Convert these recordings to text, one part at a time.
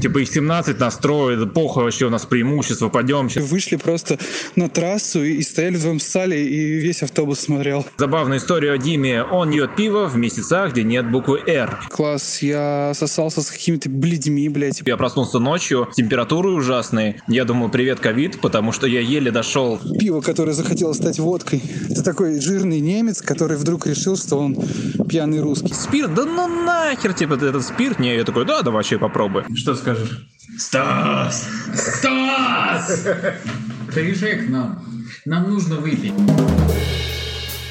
Типа их 17 настроит, похуй вообще у нас преимущество, пойдем сейчас. Вышли просто на трассу и стояли вдвоем в сале, и весь автобус смотрел. Забавная история о Диме. Он пьет пиво в месяцах, где нет буквы «Р». Класс, я сосался с какими-то бледьми, блядь. Я проснулся ночью, температуры ужасные. Я думал, привет, ковид, потому что я еле дошел. Пиво, которое захотело стать водкой. Это такой жирный немец, который вдруг решил, что он пьяный русский. Спирт? Да ну нахер, типа, этот спирт? Не, я такой, да, давай вообще попробуй. Что скажешь? Стас! Стас! Приезжай к нам. Нам нужно выпить.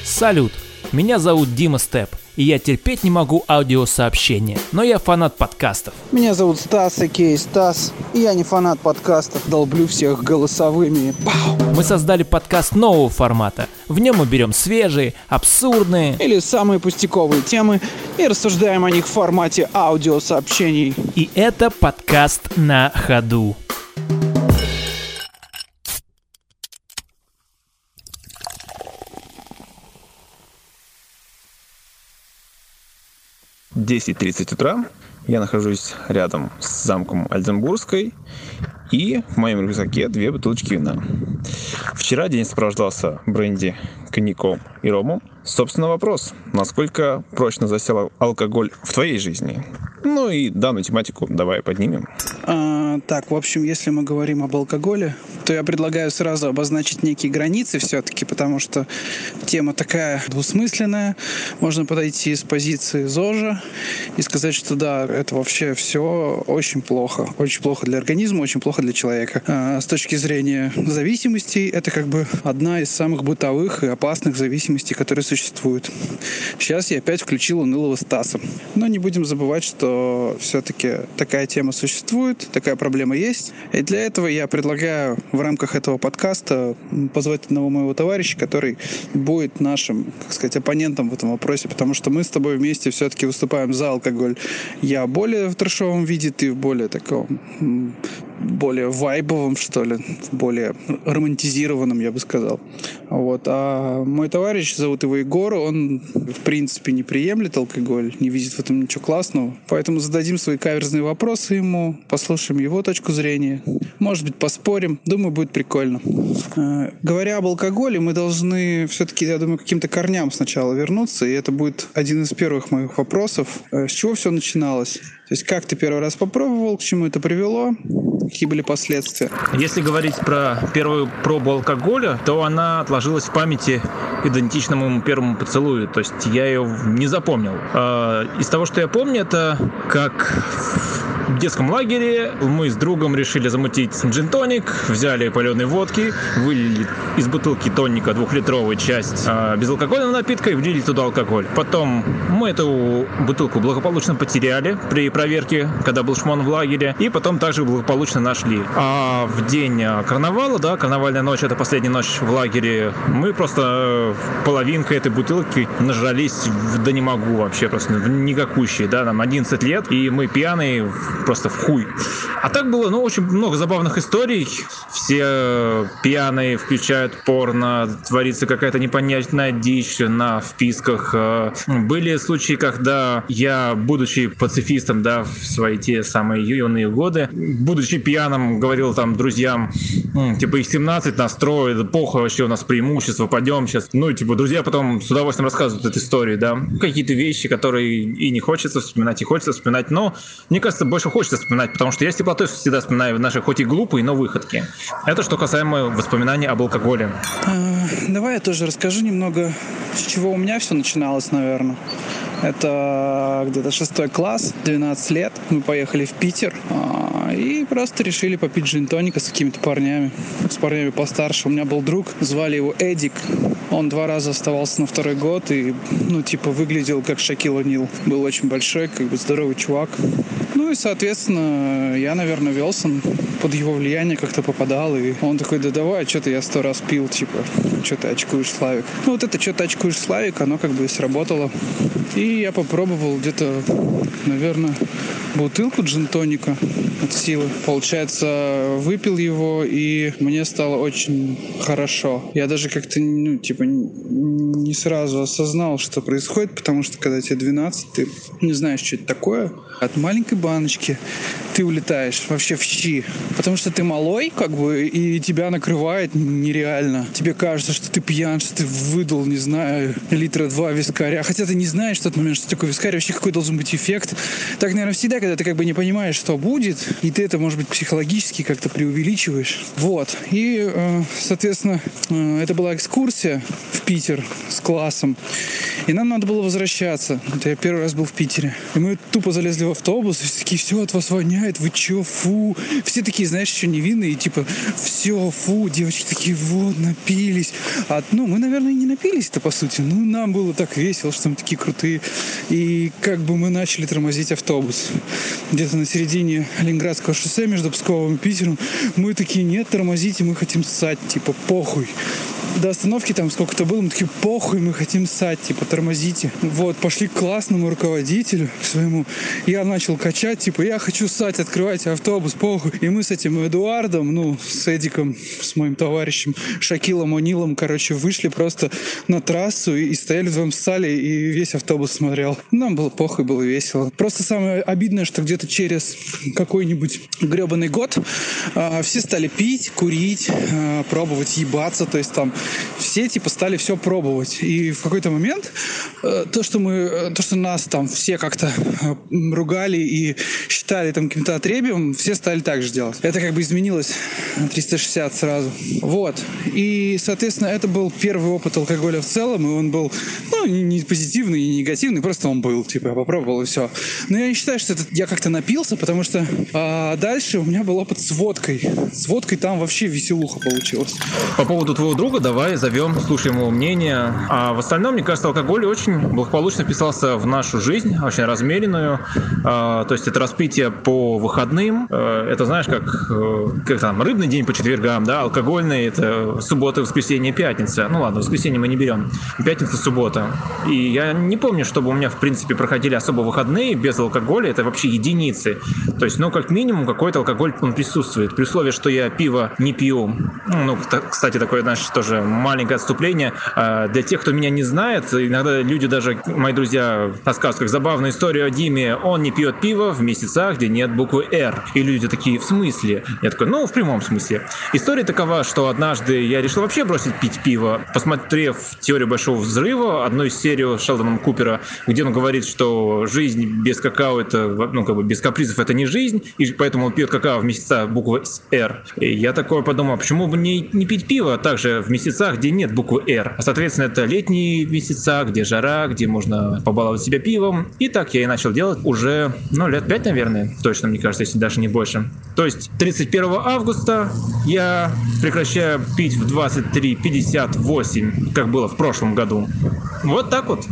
Салют! Меня зовут Дима Степ, и я терпеть не могу аудиосообщения, но я фанат подкастов. Меня зовут Стас, Икей Стас, и я не фанат подкастов, долблю всех голосовыми. Пау! Мы создали подкаст нового формата. В нем мы берем свежие, абсурдные Или самые пустяковые темы и рассуждаем о них в формате аудиосообщений. И это подкаст на ходу. Десять тридцать утра. Я нахожусь рядом с замком Альденбургской. И в моем рюкзаке две бутылочки вина. Вчера день сопровождался бренди, коньяком и ромом. Собственно, вопрос, насколько прочно засел алкоголь в твоей жизни? Ну и данную тематику давай поднимем. А, так, в общем, если мы говорим об алкоголе, то я предлагаю сразу обозначить некие границы все-таки, потому что тема такая двусмысленная. Можно подойти с позиции ЗОЖа и сказать, что да, это вообще все очень плохо. Очень плохо для организма, очень плохо для человека. А, с точки зрения зависимостей, это как бы одна из самых бытовых и опасных зависимостей, которые существуют. Сейчас я опять включил унылого Стаса. Но не будем забывать, что все-таки такая тема существует, такая проблема есть. И для этого я предлагаю в рамках этого подкаста позвать одного моего товарища, который будет нашим, как сказать, оппонентом в этом вопросе, потому что мы с тобой вместе все-таки выступаем за алкоголь. Я более в трешовом виде, ты в более таком более вайбовом, что ли, более романтизированном, я бы сказал. Вот. А мой товарищ, зовут его Егор, он, в принципе, не приемлет алкоголь, не видит в этом ничего классного. Поэтому зададим свои каверзные вопросы ему, послушаем его точку зрения. Может быть, поспорим. Думаю, будет прикольно. Э, Говоря об алкоголе, мы должны все-таки, я думаю, каким-то корням сначала вернуться, и это будет один из первых моих вопросов. Э, С чего все начиналось? То есть как ты первый раз попробовал, к чему это привело, какие были последствия? Если говорить про первую пробу алкоголя, то она отложилась в памяти идентично моему первому поцелую. То есть я ее не запомнил. А, Из того, что я помню, это как в детском лагере мы с другом решили замутить джин-тоник, взяли паленой водки, вылили из бутылки тоника двухлитровую часть а, безалкогольного напитка и влили туда алкоголь. Потом мы эту бутылку благополучно потеряли при проверке, когда был шмон в лагере, и потом также благополучно нашли. А в день а, карнавала, да, карнавальная ночь, это последняя ночь в лагере, мы просто э, половинкой этой бутылки нажрались, в- да не могу вообще, просто в никакущие, да, нам 11 лет, и мы пьяные просто в хуй. А так было, ну, очень много забавных историй. Все э, пьяные включают порно, творится какая-то непонятная дичь на вписках. Э, Были случаи, когда я, будучи пацифистом, да, в свои те самые юные годы, будучи пьяным, говорил там друзьям, «М, типа, их 17 настроит, похуй вообще у нас преимущество, пойдем сейчас. Ну, и, типа, друзья потом с удовольствием рассказывают эту историю, да. Какие-то вещи, которые и не хочется вспоминать, и хочется вспоминать, но, мне кажется, больше хочется вспоминать, потому что я с теплотой всегда вспоминаю наши хоть и глупые, но выходки. Это что касаемо воспоминаний об алкоголе. А, Давай я тоже расскажу немного, с чего у меня все начиналось, наверное. Это где-то шестой класс, 12 лет. Мы поехали в Питер а, и просто решили попить джин-тоника с какими-то парнями. С парнями постарше. У меня был друг, звали его Эдик. Он два раза оставался на второй год и, ну, типа, выглядел как Шакил О'Нил. Был очень большой, как бы здоровый чувак. Ну и, соответственно, я, наверное, велся под его влияние как-то попадал. И он такой, да давай, что-то я сто раз пил, типа, что ты очкуешь, Славик. Ну вот это что ты очкуешь, Славик, оно как бы и сработало. И я попробовал где-то, наверное, бутылку джин-тоника от силы. Получается, выпил его, и мне стало очень хорошо. Я даже как-то, ну, типа, не сразу осознал, что происходит, потому что когда тебе 12, ты не знаешь, что это такое. От маленькой баночки ты улетаешь вообще в щи. Потому что ты малой, как бы, и тебя накрывает нереально. Тебе кажется, что ты пьян, что ты выдал, не знаю, литра два вискаря. Хотя ты не знаешь в тот момент, что такое вискарь, вообще какой должен быть эффект. Так, наверное, всегда, когда ты как бы не понимаешь, что будет, и ты это, может быть, психологически как-то преувеличиваешь. Вот. И, э, соответственно, э, это была экскурсия в Питер с классом. И нам надо было возвращаться. Это я первый раз был в Питере. И мы тупо залезли в автобус, и все такие, все от вас воняет, вы че, фу. Все такие, знаешь, еще невинные, типа, все, фу, девочки такие, вот, напились. А, ну, мы, наверное, и не напились-то, по сути. Ну, нам было так весело, что мы такие крутые. И как бы мы начали тормозить автобус. Где-то на середине Ленинградского шоссе между Псковом и Питером. Мы такие, нет, тормозите, мы хотим ссать, типа, похуй до остановки там сколько-то было, мы такие, похуй, мы хотим ссать, типа, тормозите. Вот, пошли к классному руководителю, своему. Я начал качать, типа, я хочу ссать, открывайте автобус, похуй. И мы с этим Эдуардом, ну, с Эдиком, с моим товарищем, Шакилом Онилом, короче, вышли просто на трассу и, и стояли вдвоем ссали, и весь автобус смотрел. Нам было похуй, было весело. Просто самое обидное, что где-то через какой-нибудь гребаный год э, все стали пить, курить, э, пробовать ебаться, то есть там все типа стали все пробовать. И в какой-то момент э, то, что мы, э, то, что нас там все как-то э, ругали и считали там каким-то отребием, все стали так же делать. Это как бы изменилось на 360 сразу. Вот. И, соответственно, это был первый опыт алкоголя в целом, и он был, ну, не позитивный, не негативный, просто он был, типа, я попробовал и все. Но я не считаю, что это я как-то напился, потому что а дальше у меня был опыт с водкой. С водкой там вообще веселуха получилась. По поводу твоего друга, давай зовем, слушаем его мнение. А в остальном, мне кажется, алкоголь очень благополучно вписался в нашу жизнь, очень размеренную. А, то есть это распитие по выходным. А, это, знаешь, как, э, как там, рыбный день по четвергам, да, алкогольный это суббота, воскресенье, пятница. Ну ладно, воскресенье мы не берем. Пятница, суббота. И я не помню, чтобы у меня, в принципе, проходили особо выходные без алкоголя. Это вообще единицы. То есть, ну, как минимум, какой-то алкоголь он присутствует. При условии, что я пиво не пью. Ну, кстати, такое, знаешь, тоже тоже маленькое отступление. А, для тех, кто меня не знает, иногда люди даже, мои друзья, рассказывают как забавную историю о Диме. Он не пьет пиво в месяцах, где нет буквы «Р». И люди такие, в смысле? Я такой, ну, в прямом смысле. История такова, что однажды я решил вообще бросить пить пиво, посмотрев «Теорию большого взрыва», одну из серий Шелдона Купера, где он говорит, что жизнь без какао это, ну, как бы без капризов это не жизнь, и поэтому он пьет какао в месяца буквы «Р». И я такой подумал, а почему бы не, не пить пиво также в месяцах, где нет буквы R. А, соответственно, это летние месяца, где жара, где можно побаловать себя пивом. И так я и начал делать уже, ну, лет 5, наверное, точно, мне кажется, если даже не больше. То есть 31 августа я прекращаю пить в 23.58, как было в прошлом году. Вот так вот.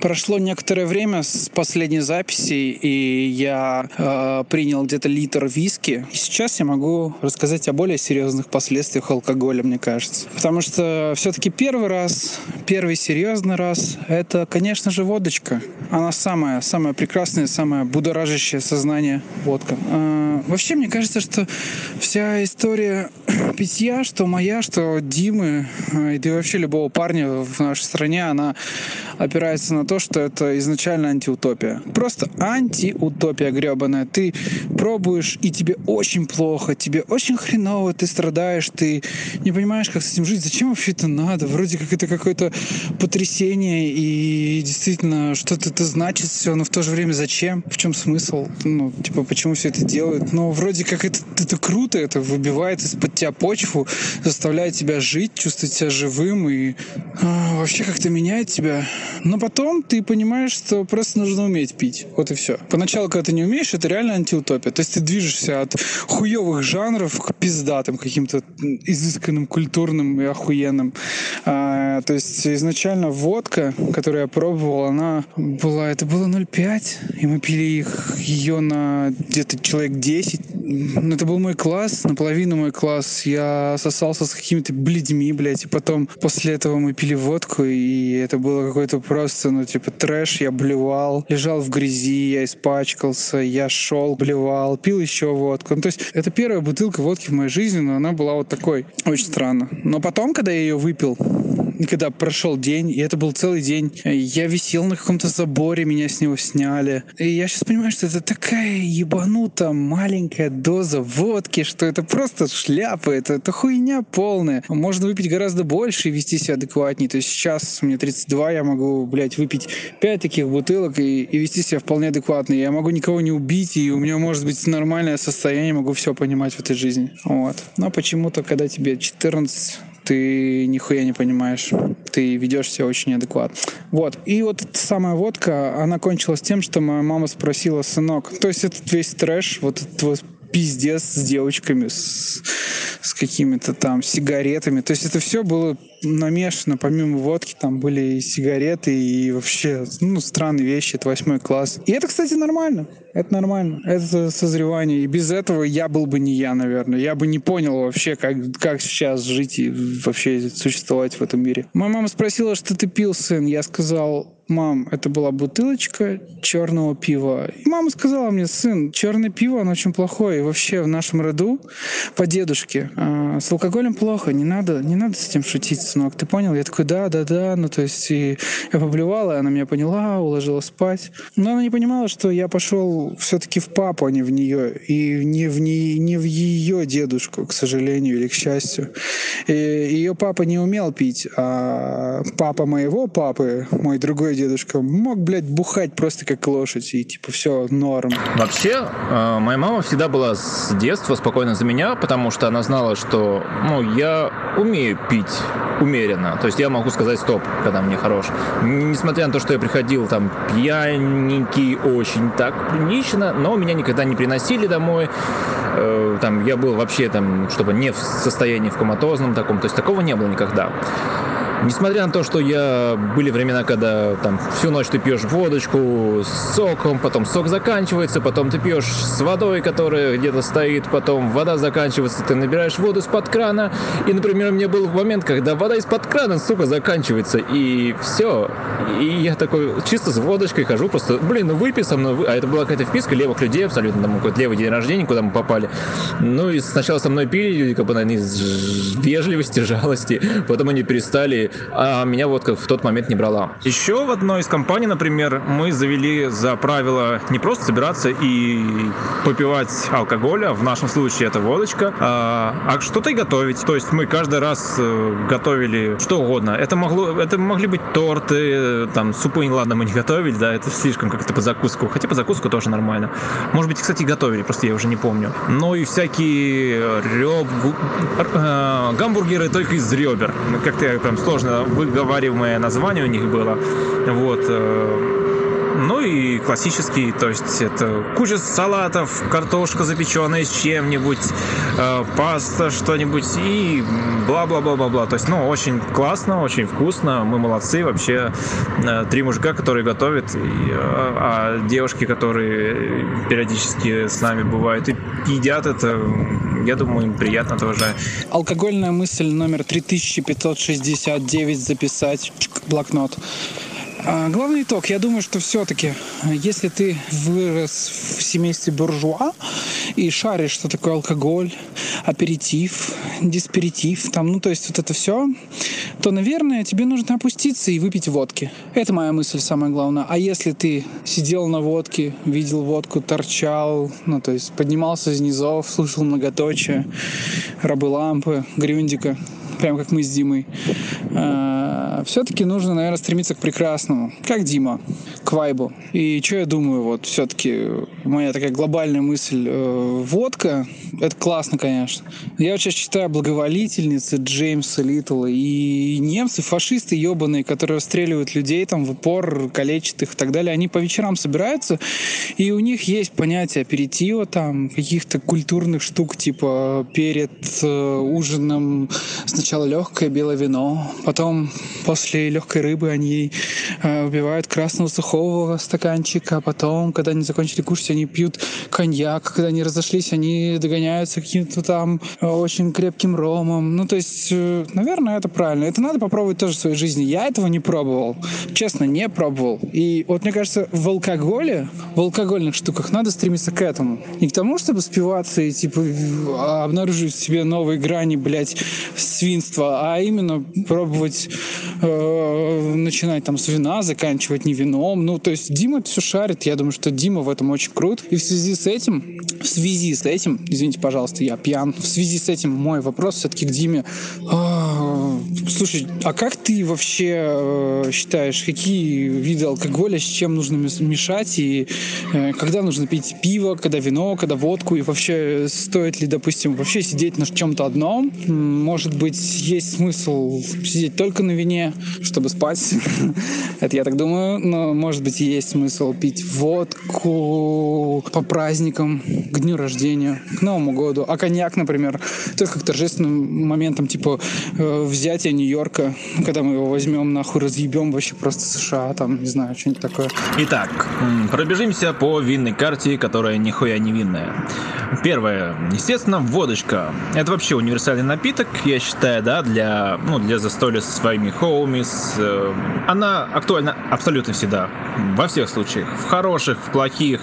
Прошло некоторое время с последней записи, и я э, принял где-то литр виски. И сейчас я могу рассказать о более серьезных последствиях алкоголя, мне кажется. Потому что все-таки первый раз, первый серьезный раз, это, конечно же, водочка. Она самая, самая прекрасная, самая будоражащая сознание водка. Э, вообще, мне кажется, что вся история питья, что моя, что Димы, э, да и вообще любого парня в нашей стране, она опирается на то, что это изначально антиутопия. Просто антиутопия гребаная. Ты пробуешь, и тебе очень плохо, тебе очень хреново, ты страдаешь, ты не понимаешь, как с этим жить, зачем вообще это надо? Вроде как это какое-то потрясение, и действительно что-то это значит все, но в то же время зачем? В чем смысл? Ну, типа, почему все это делают? Но вроде как это, это круто, это выбивает из-под тебя почву, заставляет тебя жить, чувствовать себя живым и а, вообще как-то меняет тебя. Но потом ты понимаешь, что просто нужно уметь пить. Вот и все. Поначалу, когда ты не умеешь, это реально антиутопия. То есть ты движешься от хуевых жанров к пиздатым каким-то изысканным, культурным и охуенным. А, Да, то есть изначально водка, которую я пробовал, она была, это было 0,5, и мы пили их, ее на где-то человек 10. Ну, это был мой класс, наполовину мой класс. Я сосался с какими-то бледьми, блядь, и потом после этого мы пили водку, и это было какой-то просто, ну, типа, трэш, я блевал, лежал в грязи, я испачкался, я шел, блевал, пил еще водку. Ну, то есть это первая бутылка водки в моей жизни, но она была вот такой. Очень странно. Но потом, когда я ее выпил, когда прошел день, и это был целый день, я висел на каком-то заборе, меня с него сняли. И я сейчас понимаю, что это такая ебанута маленькая доза водки, что это просто шляпа, это, это хуйня полная. Можно выпить гораздо больше и вести себя адекватнее. То есть сейчас мне 32, я могу, блядь, выпить 5 таких бутылок и, и вести себя вполне адекватно. Я могу никого не убить, и у меня может быть нормальное состояние, могу все понимать в этой жизни. Вот. Но почему-то, когда тебе 14, ты нихуя не понимаешь. Ты ведешь себя очень неадекватно. Вот. И вот эта самая водка, она кончилась тем, что моя мама спросила, сынок, то есть этот весь трэш, вот этот вот пиздец с девочками, с, с какими-то там сигаретами. То есть это все было намешано, помимо водки, там были и сигареты, и вообще, ну, странные вещи, это восьмой класс. И это, кстати, нормально. Это нормально. Это созревание. И без этого я был бы не я, наверное. Я бы не понял вообще, как, как сейчас жить и вообще существовать в этом мире. Моя мама спросила, что ты пил, сын. Я сказал, мам, это была бутылочка черного пива. И мама сказала мне, сын, черное пиво, оно очень плохое. И вообще в нашем роду по дедушке э, с алкоголем плохо, не надо, не надо с этим шутить, сынок. Ты понял? Я такой, да, да, да. Ну, то есть и я поблевала, и она меня поняла, уложила спать. Но она не понимала, что я пошел все-таки в папу, а не в нее. И не в, не, не в ее дедушку, к сожалению или к счастью. И ее папа не умел пить, а папа моего папы, мой другой дедушка, мог, блядь, бухать просто как лошадь, и типа все норм. Вообще, э, моя мама всегда была с детства спокойна за меня, потому что она знала, что ну, я умею пить умеренно. То есть я могу сказать стоп, когда мне хорош. Несмотря на то, что я приходил там пьяненький, очень так прилично, но меня никогда не приносили домой. Э, там я был вообще там, чтобы не в состоянии в коматозном таком. То есть такого не было никогда. Несмотря на то, что я были времена, когда там всю ночь ты пьешь водочку с соком, потом сок заканчивается, потом ты пьешь с водой, которая где-то стоит, потом вода заканчивается, ты набираешь воду из-под крана. И, например, у меня был момент, когда вода из-под крана, сука, заканчивается, и все. И я такой чисто с водочкой хожу, просто, блин, ну выпей со мной. А это была какая-то вписка левых людей абсолютно, там какой-то левый день рождения, куда мы попали. Ну и сначала со мной пили, как бы, наверное, из вежливости, жалости, потом они перестали а меня водка в тот момент не брала. Еще в одной из компаний, например, мы завели за правило не просто собираться и попивать алкоголя, в нашем случае это водочка, а, а что-то и готовить. То есть мы каждый раз э, готовили что угодно. Это могло, это могли быть торты, там супы, не ладно, мы не готовили, да, это слишком как-то по закуску. Хотя по закуску тоже нормально. Может быть, кстати, готовили, просто я уже не помню. Но и всякие реб... Э, гамбургеры только из ребер. Как-то там сложно сложно выговариваемое название у них было. Вот. Э, ну и классический, то есть это куча салатов, картошка запеченная с чем-нибудь, э, паста что-нибудь и бла-бла-бла-бла-бла. То есть, ну, очень классно, очень вкусно, мы молодцы. Вообще, э, три мужика, которые готовят, и, э, а девушки, которые периодически с нами бывают и едят это, я думаю, им приятно тоже. Алкогольная мысль номер 3569 записать. Блокнот. А, главный итог. Я думаю, что все-таки, если ты вырос в семействе буржуа и шаришь, что такое алкоголь, аперитив, дисперитив, там, ну, то есть вот это все, то, наверное, тебе нужно опуститься и выпить водки. Это моя мысль самая главная. А если ты сидел на водке, видел водку, торчал, ну, то есть поднимался из низов, слушал многоточие, рабы лампы, грюндика, прям как мы с Димой, все-таки нужно, наверное, стремиться к прекрасному, как Дима, к вайбу. И что я думаю, вот все-таки моя такая глобальная мысль, э, водка, это классно, конечно. Я сейчас читаю благоволительницы Джеймса Литтла и немцы, фашисты ебаные, которые расстреливают людей там в упор, калечат их и так далее, они по вечерам собираются, и у них есть понятие аперитива, там, каких-то культурных штук, типа перед э, ужином сначала легкое белое вино, Потом после легкой рыбы они э, убивают красного сухого стаканчика. А потом, когда они закончили кушать, они пьют коньяк. Когда они разошлись, они догоняются каким-то там э, очень крепким ромом. Ну, то есть, э, наверное, это правильно. Это надо попробовать тоже в своей жизни. Я этого не пробовал. Честно, не пробовал. И вот мне кажется, в алкоголе, в алкогольных штуках надо стремиться к этому. Не к тому, чтобы спиваться и, типа, обнаружить в себе новые грани, блядь, свинства, а именно пробовать э, начинать там с вина, заканчивать не вином. Ну, то есть Дима все шарит. Я думаю, что Дима в этом очень крут. И в связи с этим, в связи с этим, извините, пожалуйста, я пьян. В связи с этим мой вопрос все-таки к Диме. Э, слушай, а как ты вообще э, считаешь, какие виды алкоголя с чем нужно мешать и э, когда нужно пить пиво, когда вино, когда водку и вообще стоит ли, допустим, вообще сидеть на чем-то одном? Может быть, есть смысл сидеть только на вине, чтобы спать? Это я так думаю. Но, может быть, есть смысл пить водку по праздникам, к дню рождения, к Новому году. А коньяк, например, только к торжественным моментам, типа э, взятия Нью-Йорка, когда мы его возьмем, нахуй разъебем вообще просто США, там, не знаю, что-нибудь такое. Итак, пробежимся по винной карте, которая нихуя не винная. Первое, естественно, водочка. Это вообще универсальный напиток, я считаю, да, для, ну, для застолья со своими хоумис. Э, она актуальна абсолютно всегда, во всех случаях. В хороших, в плохих.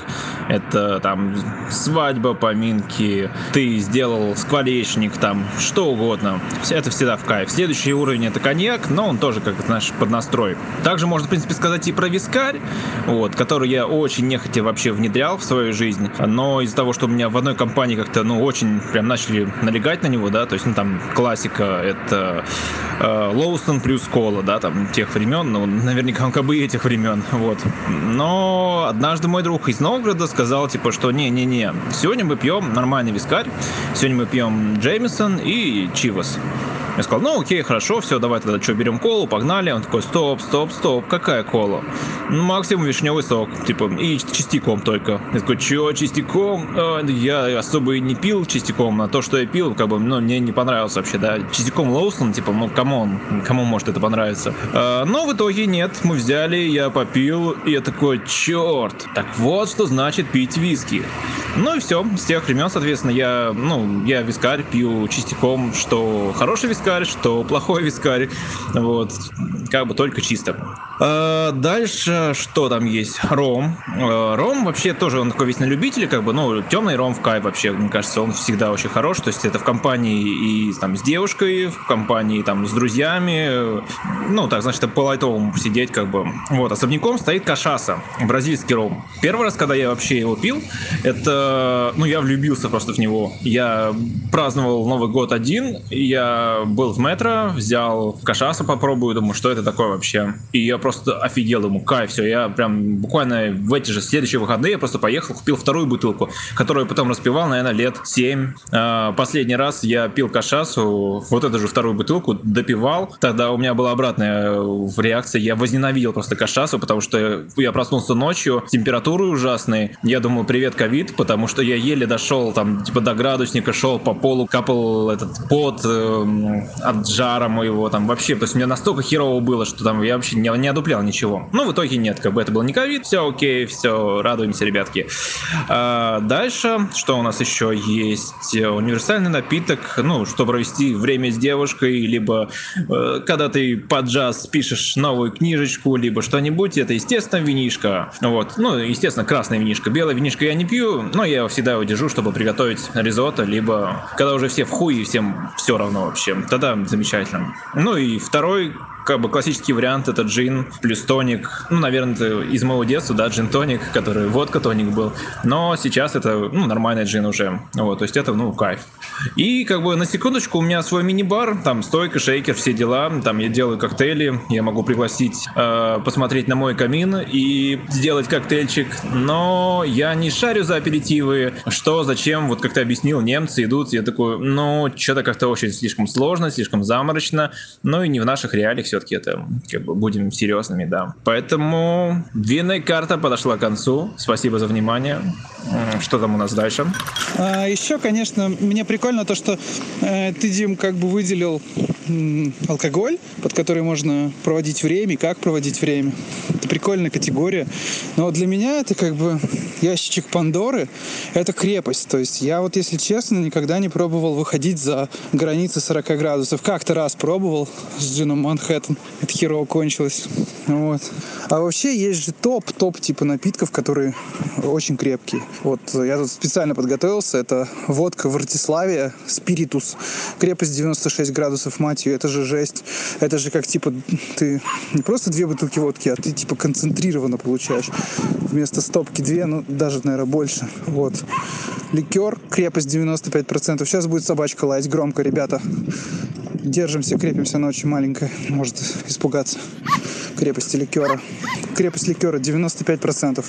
Это там свадьба, поминки, ты сделал скворечник, там, что угодно. Это всегда в кайф. Следующий уровень это коньяк, но он тоже, как знаешь, под настрой. Также можно, в принципе, сказать и про вискарь, вот, который я очень нехотя вообще внедрял в свою жизнь. Но из-за того, что у меня в одной компании как-то, ну, очень прям начали налегать на него, да, то есть, ну, там, классика, это э, Лоустон плюс кола, да, там, тех времен, ну, наверняка как бы этих времен, вот. Но однажды мой друг из Новгорода сказал, типа, что не-не-не, сегодня мы пьем нормальный вискарь, сегодня мы пьем Джеймисон и Чивас. Я сказал, ну окей, хорошо, все, давай тогда что, берем колу, погнали. Он такой, стоп, стоп, стоп, какая кола? Ну, максимум вишневый сок, типа, и чистяком только. Я такой, че, чистяком? А, я особо и не пил чистяком, а то, что я пил, как бы, ну, мне не понравилось вообще, да. Чистяком Лоусон, типа, ну, come on, кому может это понравиться? А, но в итоге нет, мы взяли, я попил, и я такой, черт, так вот что значит пить виски. Ну и все, с тех времен, соответственно, я, ну, я вискарь пью чистяком, что хороший вискарь, вискарь, что плохой вискарь. Вот. Как бы только чисто. А дальше что там есть? Ром. А, ром вообще тоже он такой весь на любителя, как бы, ну, темный ром в кайф вообще, мне кажется, он всегда очень хорош. То есть это в компании и там с девушкой, в компании там с друзьями. Ну, так, значит, по лайтовому посидеть, как бы. Вот, особняком стоит кашаса, бразильский ром. Первый раз, когда я вообще его пил, это, ну, я влюбился просто в него. Я праздновал Новый год один, я был в метро, взял кашасу попробую, думаю, что это такое вообще. И я просто офигел, ему кайф, все. Я прям буквально в эти же следующие выходные я просто поехал, купил вторую бутылку, которую потом распивал, наверное, лет 7. А, последний раз я пил кашасу, вот эту же вторую бутылку, допивал. Тогда у меня была обратная э, реакция, я возненавидел просто кашасу, потому что я проснулся ночью, температуры ужасные. Я думал, привет, ковид, потому что я еле дошел там, типа, до градусника, шел по полу, капал этот пот, э, от жара моего, там вообще, то есть мне настолько херово было, что там я вообще не, не одуплял ничего. Ну, в итоге нет, как бы это был не ковид, все окей, все, радуемся, ребятки. А, дальше, что у нас еще есть? Универсальный напиток, ну, чтобы провести время с девушкой, либо э, когда ты под джаз пишешь новую книжечку, либо что-нибудь, это, естественно, винишка. Вот, ну, естественно, красная винишка. Белая винишка я не пью, но я всегда его держу, чтобы приготовить ризотто, либо когда уже все в хуй и всем все равно вообще тогда замечательно. Ну и второй как бы классический вариант это джин плюс тоник. Ну, наверное, это из моего детства, да, джин-тоник, который водка-тоник был. Но сейчас это, ну, нормальный джин уже. Вот, то есть это, ну, кайф. И, как бы, на секундочку, у меня свой мини-бар, там стойка, шейкер, все дела. Там я делаю коктейли, я могу пригласить э, посмотреть на мой камин и сделать коктейльчик. Но я не шарю за аперитивы. Что, зачем, вот как ты объяснил, немцы идут, я такой, ну, что-то как-то очень слишком сложно, слишком заморочно. Ну и не в наших реалиях все все-таки это, как бы, будем серьезными, да. Поэтому длинная карта подошла к концу. Спасибо за внимание. Что там у нас дальше? А, еще, конечно, мне прикольно то, что э, ты, Дим, как бы выделил алкоголь, под который можно проводить время, и как проводить время. Это прикольная категория. Но для меня это как бы ящичек Пандоры, это крепость. То есть я вот, если честно, никогда не пробовал выходить за границы 40 градусов. Как-то раз пробовал с джином Манхэттен. Это херово кончилось. Вот. А вообще есть же топ, топ типа напитков, которые очень крепкие. Вот я тут специально подготовился. Это водка Вартиславия, спиритус. Крепость 96 градусов, мать. Это же жесть. Это же как типа ты не просто две бутылки водки, а ты типа концентрированно получаешь. Вместо стопки две, ну даже, наверное, больше. Вот. Ликер, крепость 95%. Сейчас будет собачка лаять громко, ребята. Держимся, крепимся, она очень маленькая. Может испугаться крепости ликера. Крепость ликера 95%.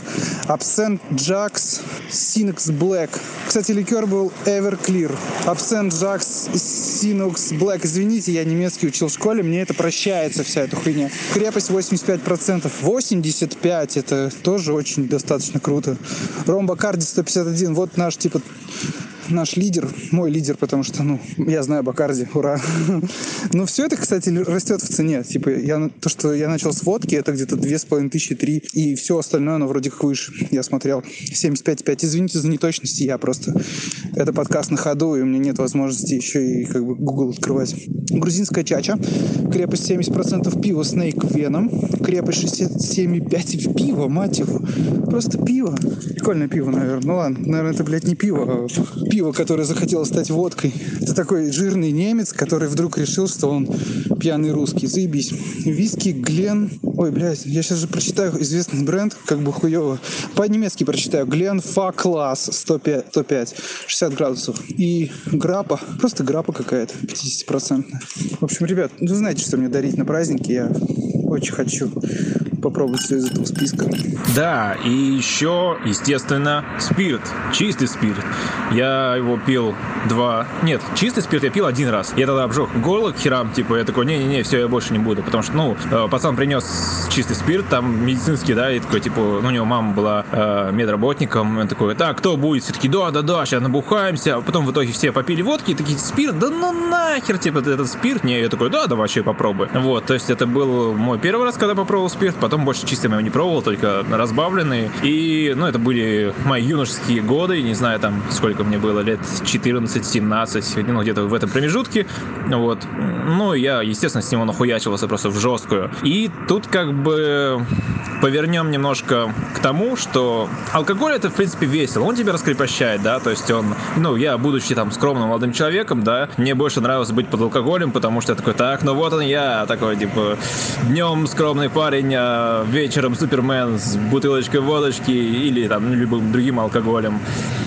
Абсент Джакс Синекс Блэк. Кстати, ликер был Everclear. Абсент Джакс Синекс Блэк. Извините, я немецкий учил в школе, мне это прощается, вся эта хуйня. Крепость 85%. 85 это тоже очень достаточно круто. Ром Бакарди 151. Вот наш типа наш лидер, мой лидер, потому что, ну, я знаю Бакарди, ура. Но все это, кстати, растет в цене. Типа, я, то, что я начал с водки, это где-то две с половиной тысячи, три, и все остальное, оно вроде как выше. Я смотрел 75,5. Извините за неточности, я просто... Это подкаст на ходу, и у меня нет возможности еще и как бы Google открывать. Грузинская чача, крепость 70% пива Snake Venom, крепость 67,5 пива, мать его. Просто пиво. Прикольное пиво, наверное. Ну ладно, наверное, это, блядь, не пиво, а пиво, которое захотело стать водкой. Это такой жирный немец, который вдруг решил, что он пьяный русский. Заебись. Виски Глен... Ой, блядь, я сейчас же прочитаю известный бренд, как бы хуево. По-немецки прочитаю. Глен Фа Класс 105, 105, 60 градусов. И грапа, просто грапа какая-то, 50%. В общем, ребят, вы знаете, что мне дарить на праздники. Я очень хочу попробовать из этого списка. Да, и еще, естественно, спирт. Чистый спирт. Я его пил два... Нет, чистый спирт я пил один раз. Я тогда обжег горло к херам, типа, я такой, не-не-не, все, я больше не буду. Потому что, ну, э, пацан принес чистый спирт, там, медицинский, да, и такой, типа, ну, у него мама была э, медработником, он такой, так, кто будет? Все таки да-да-да, сейчас набухаемся. А потом в итоге все попили водки и такие, спирт, да ну нахер, типа, этот спирт. Не, я такой, да, давай вообще попробуй. Вот, то есть это был мой первый раз, когда попробовал спирт, потом больше чистым я не пробовал, только разбавленный. И, ну, это были мои юношеские годы, не знаю, там, сколько мне было, лет 14-17, ну, где-то в этом промежутке. Вот. Ну, я, естественно, с него нахуячивался просто в жесткую. И тут как бы повернем немножко к тому, что алкоголь это, в принципе, весело. Он тебя раскрепощает, да, то есть он, ну, я, будучи там скромным молодым человеком, да, мне больше нравилось быть под алкоголем, потому что я такой, так, ну вот он я, такой, типа, днем скромный парень, а вечером Супермен с бутылочкой водочки или там любым другим алкоголем.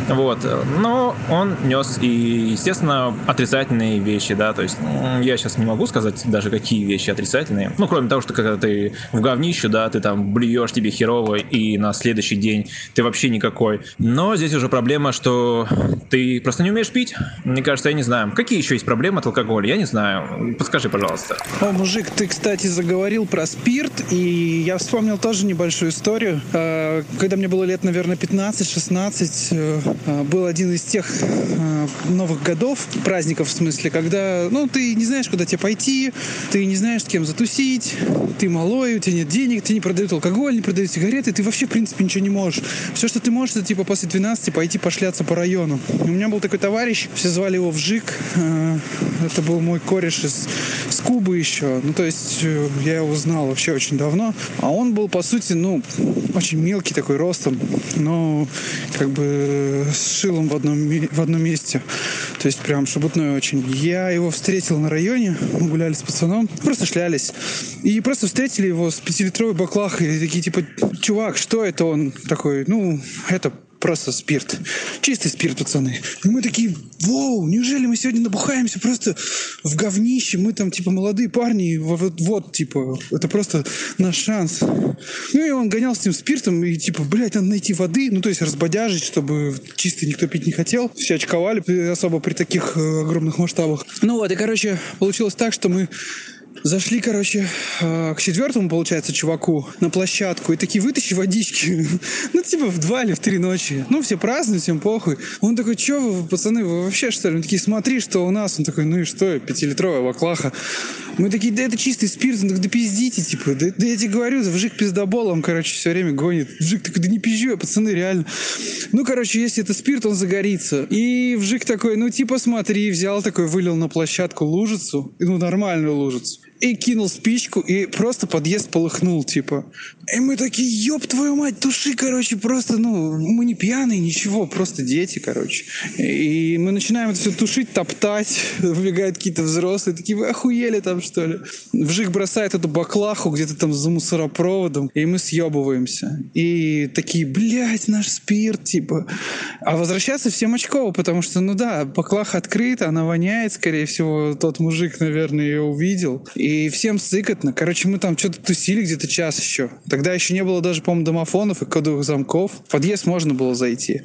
Вот. Но он нес и, естественно, отрицательные вещи, да, то есть я сейчас не могу сказать даже какие вещи отрицательные. Ну, кроме того, что когда ты в говнище, да, ты там блюешь тебе херово, и на следующий день ты вообще никакой. Но здесь уже проблема, что ты просто не умеешь пить. Мне кажется, я не знаю. Какие еще есть проблемы от алкоголя? Я не знаю. Подскажи, пожалуйста. О, мужик, ты, кстати, заговорил про спирт, и я вспомнил тоже небольшую историю. Э, Когда мне было лет, наверное, 15-16, э, был один из тех э, новых годов, праздников в смысле, когда, ну, ты не знаешь, куда тебе пойти, ты не знаешь, с кем затусить, ты малой, у тебя нет денег, ты не продают алкоголь, не продают сигареты, ты вообще, в принципе, ничего не можешь. Все, что ты можешь, это, типа, после 12 пойти пошляться по району. У меня был такой товарищ, все звали его Вжик, Э, это был мой кореш из, с Кубы еще, ну, то есть э, я его знал вообще очень давно, а он был, по сути, ну, очень мелкий такой ростом, но как бы с шилом в одном, в одном месте. То есть прям шебутной очень. Я его встретил на районе, мы гуляли с пацаном, просто шлялись. И просто встретили его с пятилитровой баклахой. И такие типа, чувак, что это он такой? Ну, это просто спирт. Чистый спирт, пацаны. И мы такие, вау, неужели мы сегодня набухаемся просто в говнище? Мы там, типа, молодые парни, вот, вот, типа, это просто наш шанс. Ну, и он гонял с этим спиртом, и, типа, блядь, надо найти воды, ну, то есть разбодяжить, чтобы чистый никто пить не хотел. Все очковали, особо при таких э, огромных масштабах. Ну вот, и, короче, получилось так, что мы Зашли, короче, э, к четвертому, получается, чуваку на площадку и такие, вытащи водички. ну, типа в два или в три ночи. Ну, все празднуют, всем похуй. Он такой, что вы, пацаны, вы вообще, что ли? Мы такие, смотри, что у нас. Он такой, ну и что, пятилитровая баклаха. Мы такие, да это чистый спирт. Он такой, да пиздите, типа. Да, да я тебе говорю, вжик пиздоболом, короче, все время гонит. Вжик такой, да не пизжу, пацаны, реально. Ну, короче, если это спирт, он загорится. И вжик такой, ну, типа, смотри, взял такой, вылил на площадку лужицу. Ну, нормальную лужицу и кинул спичку, и просто подъезд полыхнул, типа. И мы такие, ёб твою мать, туши, короче, просто, ну, мы не пьяные, ничего, просто дети, короче. И мы начинаем это все тушить, топтать, выбегают какие-то взрослые, такие, вы охуели там, что ли? Вжик бросает эту баклаху где-то там за мусоропроводом, и мы съебываемся. И такие, блядь, наш спирт, типа. А возвращаться всем очково, потому что, ну да, баклаха открыта, она воняет, скорее всего, тот мужик, наверное, ее увидел. И всем сыкотно. Короче, мы там что-то тусили где-то час еще. Тогда еще не было даже, по-моему, домофонов и кодовых замков. В подъезд можно было зайти.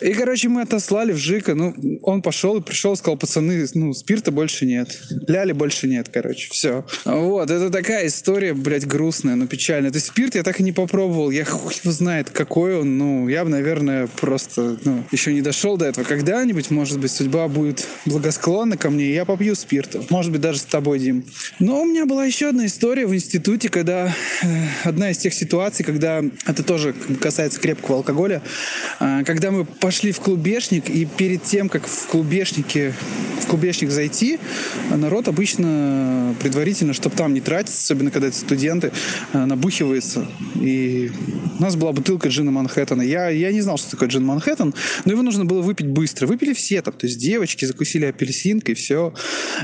И, короче, мы отослали в ЖИКа. Ну, он пошел и пришел, сказал, пацаны, ну, спирта больше нет. Ляли больше нет, короче. Все. Вот, это такая история, блядь, грустная, но печальная. То есть спирт я так и не попробовал. Я хуй его знает, какой он. Ну, я бы, наверное, просто, ну, еще не дошел до этого. Когда-нибудь, может быть, судьба будет благосклонна ко мне, и я попью спирта. Может быть, даже с тобой, Дим. Но у меня была еще одна история в институте, когда э, одна из тех ситуаций, когда это тоже касается крепкого алкоголя, э, когда мы пошли в клубешник, и перед тем, как в клубешнике в клубешник зайти, народ обычно предварительно, чтобы там не тратиться, особенно когда это студенты, э, набухивается. И у нас была бутылка джина Манхэттена. Я, я не знал, что такое джин Манхэттен, но его нужно было выпить быстро. Выпили все там, то есть девочки закусили апельсинкой, все.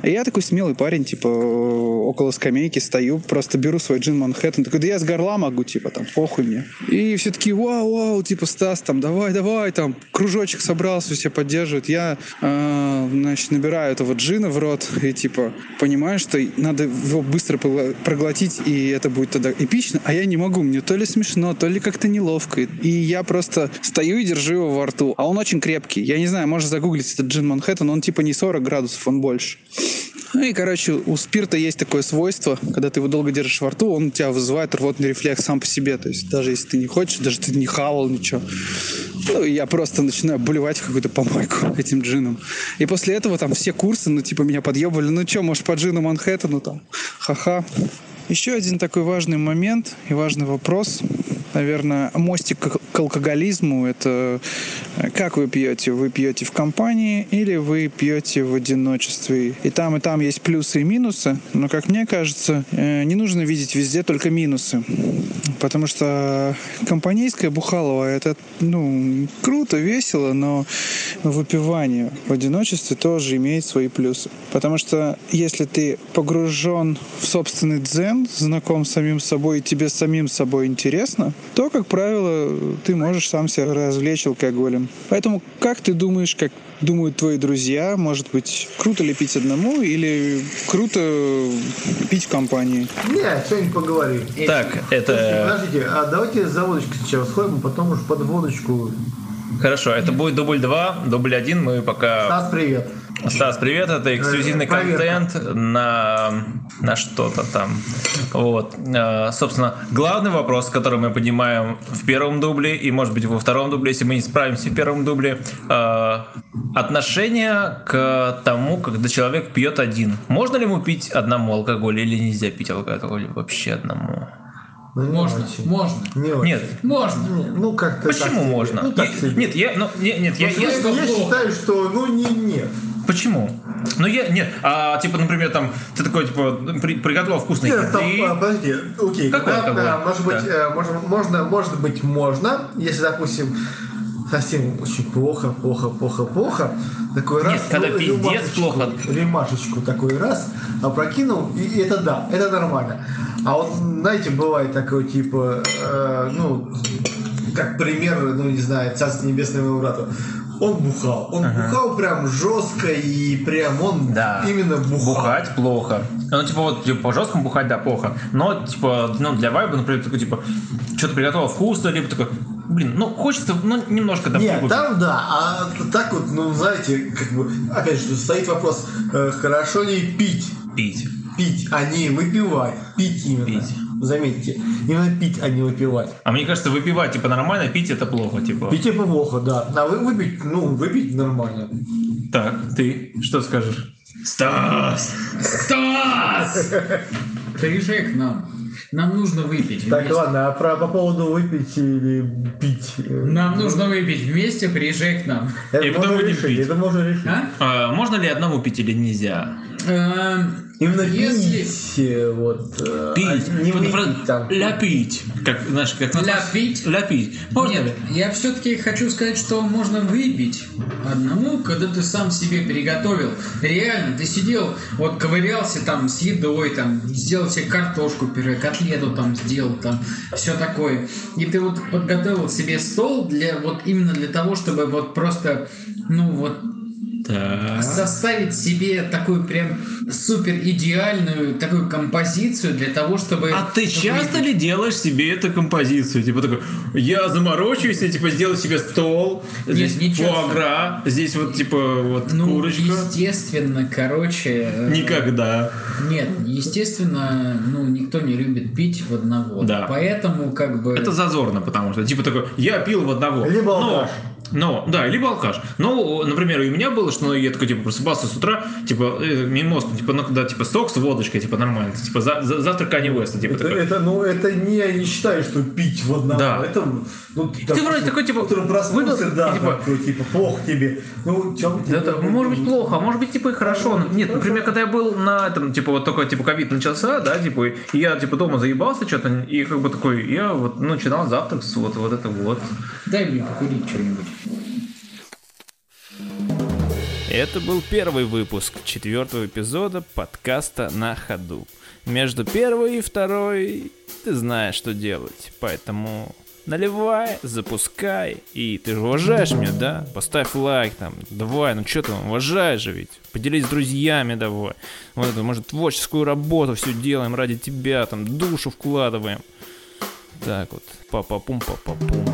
И я такой смелый парень, типа, около скамейки стою, просто беру свой джин Манхэттен, такой, да я с горла могу, типа, там, похуй мне. И все таки вау, вау, типа, Стас, там, давай, давай, там, кружочек собрался, все поддерживают. Я, э, значит, набираю этого джина в рот и, типа, понимаю, что надо его быстро проглотить, и это будет тогда эпично, а я не могу, мне то ли смешно, то ли как-то неловко. И я просто стою и держу его во рту. А он очень крепкий. Я не знаю, можно загуглить этот джин Манхэттен, он типа не 40 градусов, он больше. Ну и, короче, у спирта есть такое свойство, когда ты его долго держишь во рту, он у тебя вызывает рвотный рефлекс сам по себе. То есть даже если ты не хочешь, даже ты не хавал ничего. Ну, я просто начинаю болевать в какую-то помойку этим джином. И после этого там все курсы, ну, типа, меня подъебывали. Ну, что, может, по джину Манхэттену там? Ха-ха. Еще один такой важный момент и важный вопрос наверное, мостик к алкоголизму – это э, как вы пьете? Вы пьете в компании или вы пьете в одиночестве? И там, и там есть плюсы и минусы, но, как мне кажется, э, не нужно видеть везде только минусы. Потому что компанейское бухалово – это, ну, круто, весело, но выпивание в одиночестве тоже имеет свои плюсы. Потому что если ты погружен в собственный дзен, знаком с самим собой, и тебе самим собой интересно, то, как правило, ты можешь сам себя развлечь алкоголем. Поэтому как ты думаешь, как думают твои друзья, может быть, круто ли пить одному или круто пить в компании? Не, что-нибудь поговорим. Так, это... Подождите, а давайте за водочкой сначала сходим, а потом уж под водочку. Хорошо, это будет дубль 2, дубль 1, мы пока... Стас, привет. Стас, привет, это эксклюзивный контент на, на что-то там. Вот. Э, собственно, главный вопрос, который мы поднимаем в первом дубле и, может быть, во втором дубле, если мы не справимся в первом дубле, э, отношение к тому, когда человек пьет один. Можно ли ему пить одному алкоголь или нельзя пить алкоголь вообще одному? Ну, можно, очень. можно. Не очень. Нет, можно. Ну как-то. Почему можно? Ну, так я, нет, я, ну, нет, нет, я, я, я, я считаю, что, ну не нет. Почему? Ну я нет, а типа, например, там ты такой типа при, приготовил вкусный нет, там, а, подожди, окей, Какой да, да, может быть, да. э, можно, можно, может быть, можно, если, допустим, совсем очень плохо, плохо, плохо, плохо, такой Нет, раз, когда ну, пиздец плохо. Ремашечку такой раз, опрокинул, и, и это да, это нормально. А вот, знаете, бывает такое, типа, э, ну, как пример, ну, не знаю, Царство Небесное моему брату он бухал. Он ага. бухал прям жестко и прям он да. именно бухал. Бухать плохо. Ну, типа, вот, типа, по жесткому бухать, да, плохо. Но, типа, ну, для вайба, например, такой, типа, что-то приготовил вкусно, либо такой, блин, ну, хочется, ну, немножко да, Нет, там да, а так вот, ну, знаете, как бы, опять же, стоит вопрос, э, хорошо ли пить? Пить. пить, а не выпивать. Пить именно. Пить. Заметьте, именно пить, а не выпивать. А мне кажется, выпивать типа нормально, пить это плохо, типа. Пить это плохо, да. А вы выпить, ну, выпить нормально. Так, ты что скажешь? Стас! Стас! Приезжай к нам. Нам нужно выпить Так, вместе. ладно, а про, по поводу выпить или пить? Нам нужно выпить вместе, приезжай к нам. Это И потом можно будем решить, пить. это можно решить. А? А, можно ли одному пить или нельзя? Эм, Именно Если- пить, э, вот, э, Пить. а не выпить например, там. Ляпить. Как, знаешь, как на- Ляпить? Ляпить. Можно Нет, ли? я все-таки хочу сказать, что можно выпить одному, когда ты сам себе приготовил. Реально, ты сидел, вот ковырялся там с едой, там, сделал себе картошку, пюре, котлету там сделал, там, все такое. И ты вот подготовил себе стол для, вот именно для того, чтобы вот просто, ну вот, Так. составить себе такую прям супер идеальную такую композицию для того, чтобы... А ты часто ли делаешь себе эту композицию? Типа такой, я заморочусь, я типа сделаю себе стол, здесь не фуагра, здесь вот типа вот Ну, курочка. естественно, короче... э, Никогда. Нет, естественно, ну, никто не любит пить в одного. Да. Поэтому, как бы... Это зазорно, потому что, типа такой, я пил в одного. Либо но, алкаш. Но, да, либо алкаш. Ну, например, у меня было, что я такой, типа, просыпался с утра, типа, э, мимоз, типа, ну, когда, типа, сок с водочкой, типа, нормально. Типа, за, за- завтрак Кани Уэста, типа, Это, такой. это, ну, это не, я не считаю, что пить в одного. Да. Это, ну, Ты вроде такой, типа, утром проснулся, выпил, да, и, типа, такой, типа, плохо тебе. Ну, чем Это может быть плохо, а может быть типа и хорошо. Нет, например, когда я был на этом, типа вот только типа ковид начался, да, типа, и я типа дома заебался что-то, и как бы такой, я вот ну, начинал завтрак с вот, вот это вот. Дай мне покурить что-нибудь. Это был первый выпуск четвертого эпизода подкаста «На ходу». Между первой и второй ты знаешь, что делать, поэтому наливай, запускай, и ты же уважаешь меня, да? Поставь лайк там, давай, ну что ты, уважаешь же ведь, поделись с друзьями давай. Вот это, может, творческую работу все делаем ради тебя, там, душу вкладываем. Так вот, па-па-пум, па-па-пум.